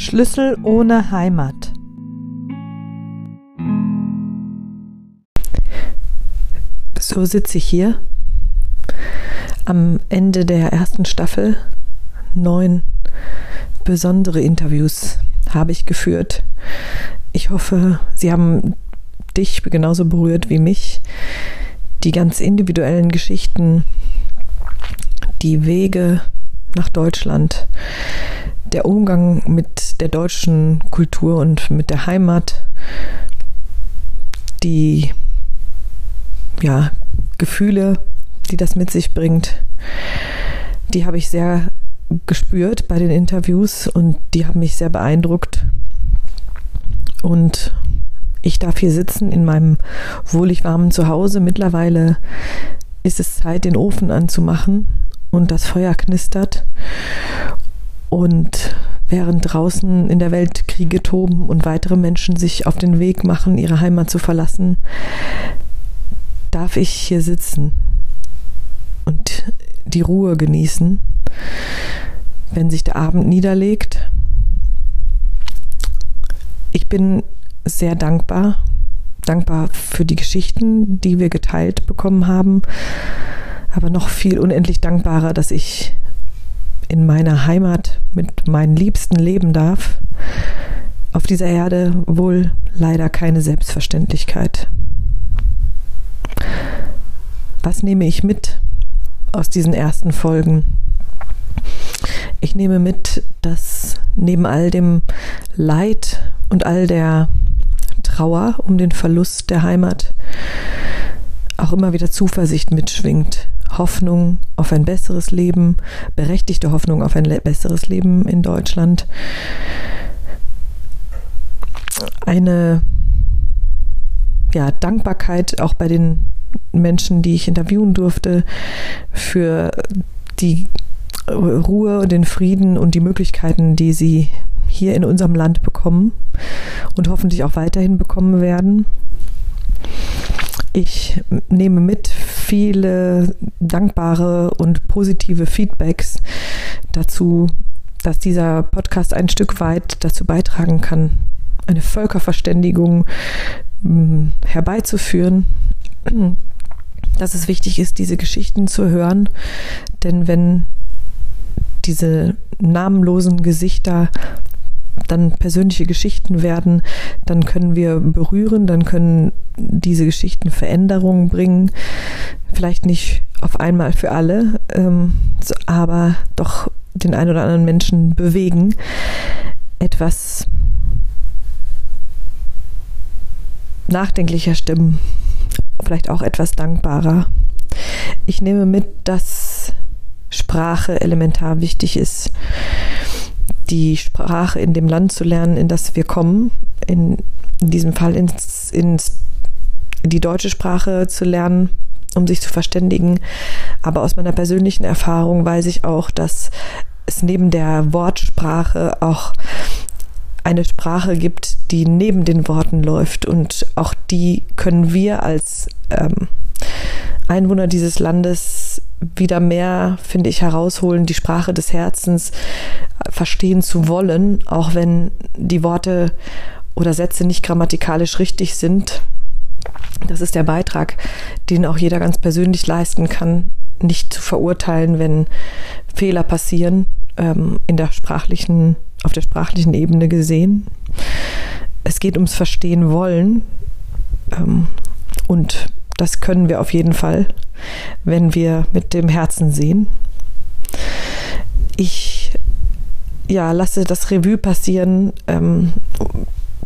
Schlüssel ohne Heimat. So sitze ich hier am Ende der ersten Staffel. Neun besondere Interviews habe ich geführt. Ich hoffe, sie haben dich genauso berührt wie mich. Die ganz individuellen Geschichten, die Wege nach Deutschland, der Umgang mit der deutschen Kultur und mit der Heimat, die ja, Gefühle, die das mit sich bringt, die habe ich sehr gespürt bei den Interviews und die haben mich sehr beeindruckt. Und ich darf hier sitzen in meinem wohlig warmen Zuhause. Mittlerweile ist es Zeit, den Ofen anzumachen und das Feuer knistert. Und während draußen in der Welt Kriege toben und weitere Menschen sich auf den Weg machen, ihre Heimat zu verlassen, darf ich hier sitzen und die Ruhe genießen, wenn sich der Abend niederlegt. Ich bin sehr dankbar, dankbar für die Geschichten, die wir geteilt bekommen haben, aber noch viel unendlich dankbarer, dass ich in meiner Heimat mit meinen Liebsten leben darf. Auf dieser Erde wohl leider keine Selbstverständlichkeit. Was nehme ich mit aus diesen ersten Folgen? Ich nehme mit, dass neben all dem Leid und all der Trauer um den Verlust der Heimat auch immer wieder Zuversicht mitschwingt. Hoffnung auf ein besseres Leben, berechtigte Hoffnung auf ein besseres Leben in Deutschland. Eine ja, Dankbarkeit auch bei den Menschen, die ich interviewen durfte, für die Ruhe und den Frieden und die Möglichkeiten, die sie hier in unserem Land bekommen und hoffentlich auch weiterhin bekommen werden. Ich nehme mit viele dankbare und positive Feedbacks dazu, dass dieser Podcast ein Stück weit dazu beitragen kann, eine Völkerverständigung hm, herbeizuführen. Dass es wichtig ist, diese Geschichten zu hören, denn wenn diese namenlosen Gesichter dann persönliche Geschichten werden, dann können wir berühren, dann können diese Geschichten Veränderungen bringen. Vielleicht nicht auf einmal für alle, ähm, aber doch den einen oder anderen Menschen bewegen, etwas nachdenklicher stimmen, vielleicht auch etwas dankbarer. Ich nehme mit, dass Sprache elementar wichtig ist die Sprache in dem Land zu lernen, in das wir kommen, in, in diesem Fall ins, ins, die deutsche Sprache zu lernen, um sich zu verständigen. Aber aus meiner persönlichen Erfahrung weiß ich auch, dass es neben der Wortsprache auch eine Sprache gibt, die neben den Worten läuft. Und auch die können wir als ähm, Einwohner dieses Landes wieder mehr, finde ich, herausholen, die Sprache des Herzens verstehen zu wollen, auch wenn die Worte oder Sätze nicht grammatikalisch richtig sind. Das ist der Beitrag, den auch jeder ganz persönlich leisten kann, nicht zu verurteilen, wenn Fehler passieren, ähm, in der sprachlichen, auf der sprachlichen Ebene gesehen. Es geht ums Verstehen wollen ähm, und das können wir auf jeden Fall, wenn wir mit dem Herzen sehen. Ich ja, lasse das Revue passieren, ähm,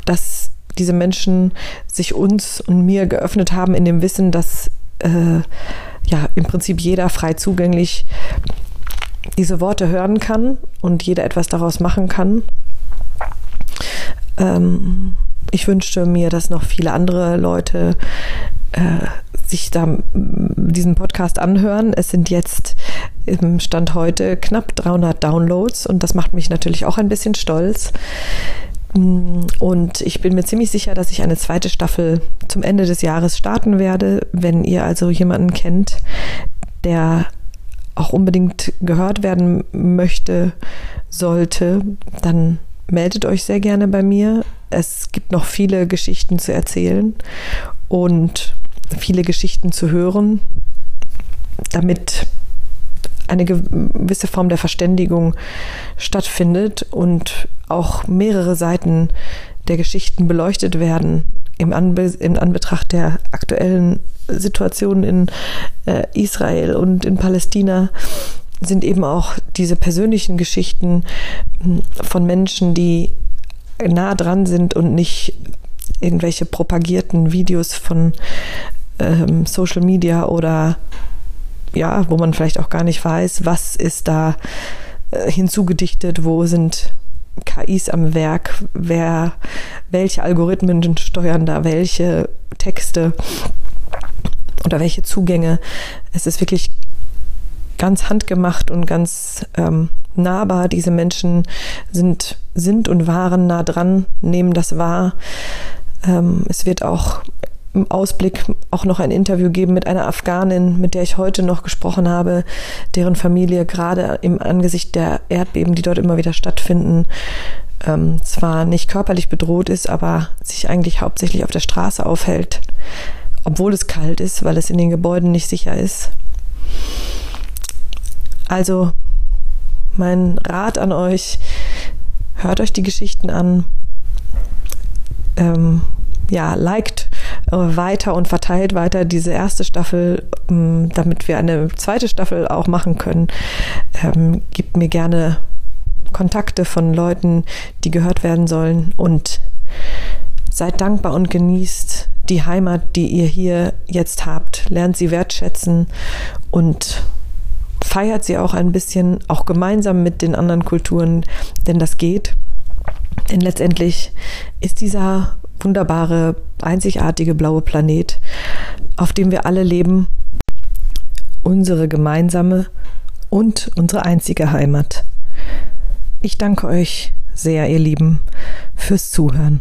dass diese Menschen sich uns und mir geöffnet haben in dem Wissen, dass äh, ja im Prinzip jeder frei zugänglich diese Worte hören kann und jeder etwas daraus machen kann. Ähm, ich wünschte mir, dass noch viele andere Leute äh, sich da diesen Podcast anhören. Es sind jetzt im Stand heute knapp 300 Downloads und das macht mich natürlich auch ein bisschen stolz. Und ich bin mir ziemlich sicher, dass ich eine zweite Staffel zum Ende des Jahres starten werde. Wenn ihr also jemanden kennt, der auch unbedingt gehört werden möchte, sollte, dann meldet euch sehr gerne bei mir. Es gibt noch viele Geschichten zu erzählen und viele Geschichten zu hören, damit eine gewisse Form der Verständigung stattfindet und auch mehrere Seiten der Geschichten beleuchtet werden im, Anbe im Anbetracht der aktuellen Situation in äh, Israel und in Palästina sind eben auch diese persönlichen Geschichten hm, von Menschen, die nah dran sind und nicht irgendwelche propagierten Videos von ähm, Social Media oder ja, wo man vielleicht auch gar nicht weiß, was ist da äh, hinzugedichtet, wo sind KIs am Werk, wer, welche Algorithmen steuern da welche Texte oder welche Zugänge. Es ist wirklich ganz handgemacht und ganz ähm, nahbar. Diese Menschen sind, sind und waren nah dran, nehmen das wahr. Ähm, es wird auch im Ausblick auch noch ein Interview geben mit einer Afghanin, mit der ich heute noch gesprochen habe, deren Familie gerade im Angesicht der Erdbeben, die dort immer wieder stattfinden, ähm, zwar nicht körperlich bedroht ist, aber sich eigentlich hauptsächlich auf der Straße aufhält, obwohl es kalt ist, weil es in den Gebäuden nicht sicher ist. Also mein Rat an euch, hört euch die Geschichten an, ähm, ja, liked weiter und verteilt weiter diese erste Staffel, ähm, damit wir eine zweite Staffel auch machen können. Ähm, gebt mir gerne Kontakte von Leuten, die gehört werden sollen und seid dankbar und genießt die Heimat, die ihr hier jetzt habt. Lernt sie wertschätzen und feiert sie auch ein bisschen, auch gemeinsam mit den anderen Kulturen, denn das geht. Denn letztendlich ist dieser wunderbare, einzigartige blaue Planet, auf dem wir alle leben, unsere gemeinsame und unsere einzige Heimat. Ich danke euch sehr, ihr Lieben, fürs Zuhören.